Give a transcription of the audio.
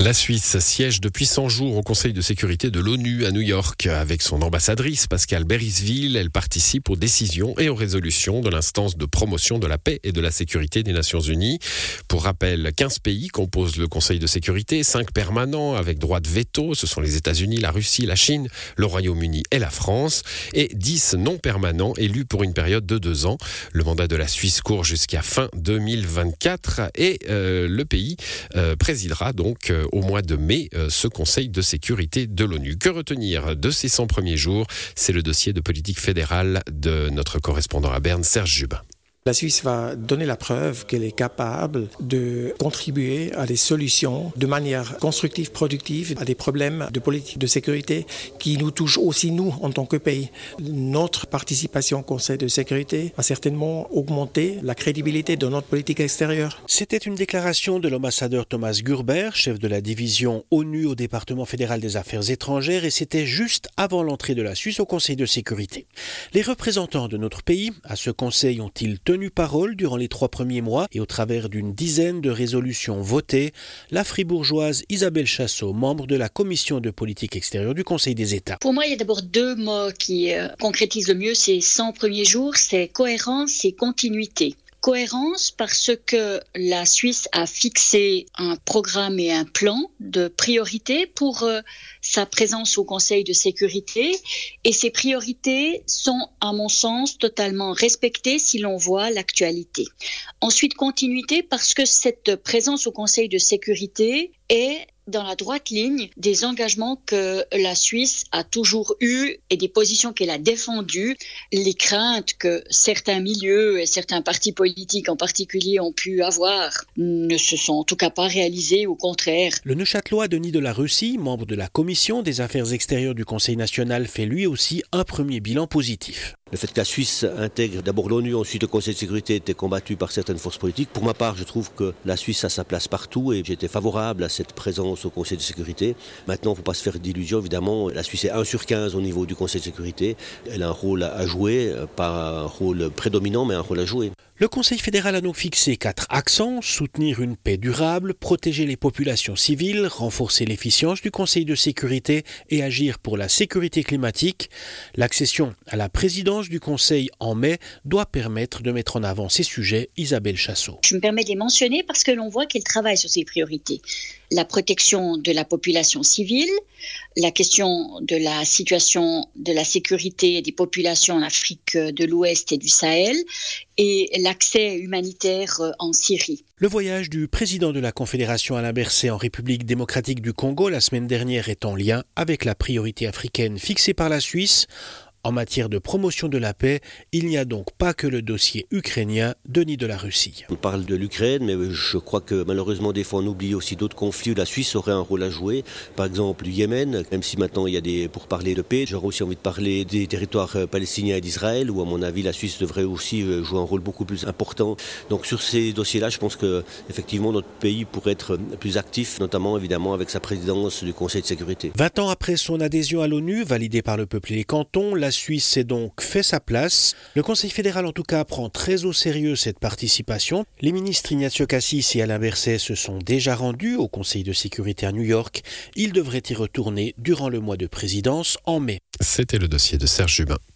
La Suisse siège depuis 100 jours au Conseil de sécurité de l'ONU à New York avec son ambassadrice Pascal Berisville. Elle participe aux décisions et aux résolutions de l'instance de promotion de la paix et de la sécurité des Nations Unies. Pour rappel, 15 pays composent le Conseil de sécurité, 5 permanents avec droit de veto. Ce sont les États-Unis, la Russie, la Chine, le Royaume-Uni et la France. Et 10 non permanents élus pour une période de deux ans. Le mandat de la Suisse court jusqu'à fin 2024 et euh, le pays euh, présidera donc euh, au mois de mai euh, ce Conseil de sécurité de l'ONU. Que retenir de ces 100 premiers jours? C'est le dossier de politique fédérale de notre correspondant à Berne, Serge Jubin. La Suisse va donner la preuve qu'elle est capable de contribuer à des solutions de manière constructive, productive, à des problèmes de politique de sécurité qui nous touchent aussi nous en tant que pays. Notre participation au Conseil de sécurité va certainement augmenter la crédibilité de notre politique extérieure. C'était une déclaration de l'ambassadeur Thomas Gurber, chef de la division ONU au département fédéral des affaires étrangères, et c'était juste avant l'entrée de la Suisse au Conseil de sécurité. Les représentants de notre pays à ce Conseil ont-ils parole durant les trois premiers mois et au travers d'une dizaine de résolutions votées, la fribourgeoise Isabelle Chassot, membre de la commission de politique extérieure du Conseil des États. Pour moi, il y a d'abord deux mots qui euh, concrétisent le mieux ces 100 premiers jours, c'est cohérence et continuité. Cohérence parce que la Suisse a fixé un programme et un plan de priorité pour euh, sa présence au Conseil de sécurité et ces priorités sont, à mon sens, totalement respectées si l'on voit l'actualité. Ensuite, continuité parce que cette présence au Conseil de sécurité est dans la droite ligne des engagements que la Suisse a toujours eus et des positions qu'elle a défendues, les craintes que certains milieux et certains partis politiques en particulier ont pu avoir ne se sont en tout cas pas réalisées, au contraire. Le Neuchâtelois Denis de la Russie, membre de la commission des affaires extérieures du Conseil national, fait lui aussi un premier bilan positif. Le fait que la Suisse intègre d'abord l'ONU, ensuite le Conseil de sécurité était combattu par certaines forces politiques. Pour ma part, je trouve que la Suisse a sa place partout et j'étais favorable à cette présence au Conseil de sécurité. Maintenant, il ne faut pas se faire d'illusions, évidemment. La Suisse est 1 sur 15 au niveau du Conseil de sécurité. Elle a un rôle à jouer, pas un rôle prédominant, mais un rôle à jouer. Le Conseil fédéral a donc fixé quatre accents soutenir une paix durable, protéger les populations civiles, renforcer l'efficience du Conseil de sécurité et agir pour la sécurité climatique. L'accession à la présidence du Conseil en mai doit permettre de mettre en avant ces sujets. Isabelle Chassot. Je me permets de les mentionner parce que l'on voit qu'elle travaille sur ces priorités la protection de la population civile, la question de la situation de la sécurité des populations en Afrique de l'Ouest et du Sahel et l'accès humanitaire en Syrie. Le voyage du président de la Confédération Alain Berset en République démocratique du Congo la semaine dernière est en lien avec la priorité africaine fixée par la Suisse en matière de promotion de la paix, il n'y a donc pas que le dossier ukrainien, Denis de la Russie. On parle de l'Ukraine, mais je crois que malheureusement des fois on oublie aussi d'autres conflits où la Suisse aurait un rôle à jouer. Par exemple, le Yémen, même si maintenant il y a des pour parler de paix, j'aurais aussi envie de parler des territoires euh, palestiniens et d'Israël, où à mon avis la Suisse devrait aussi euh, jouer un rôle beaucoup plus important. Donc sur ces dossiers-là, je pense que effectivement notre pays pourrait être plus actif, notamment évidemment avec sa présidence du Conseil de sécurité. 20 ans après son adhésion à l'ONU, validée par le peuple et les cantons, la la Suisse s'est donc fait sa place. Le Conseil fédéral, en tout cas, prend très au sérieux cette participation. Les ministres Ignacio Cassis et Alain Berset se sont déjà rendus au Conseil de sécurité à New York. Ils devraient y retourner durant le mois de présidence en mai. C'était le dossier de Serge Jubin.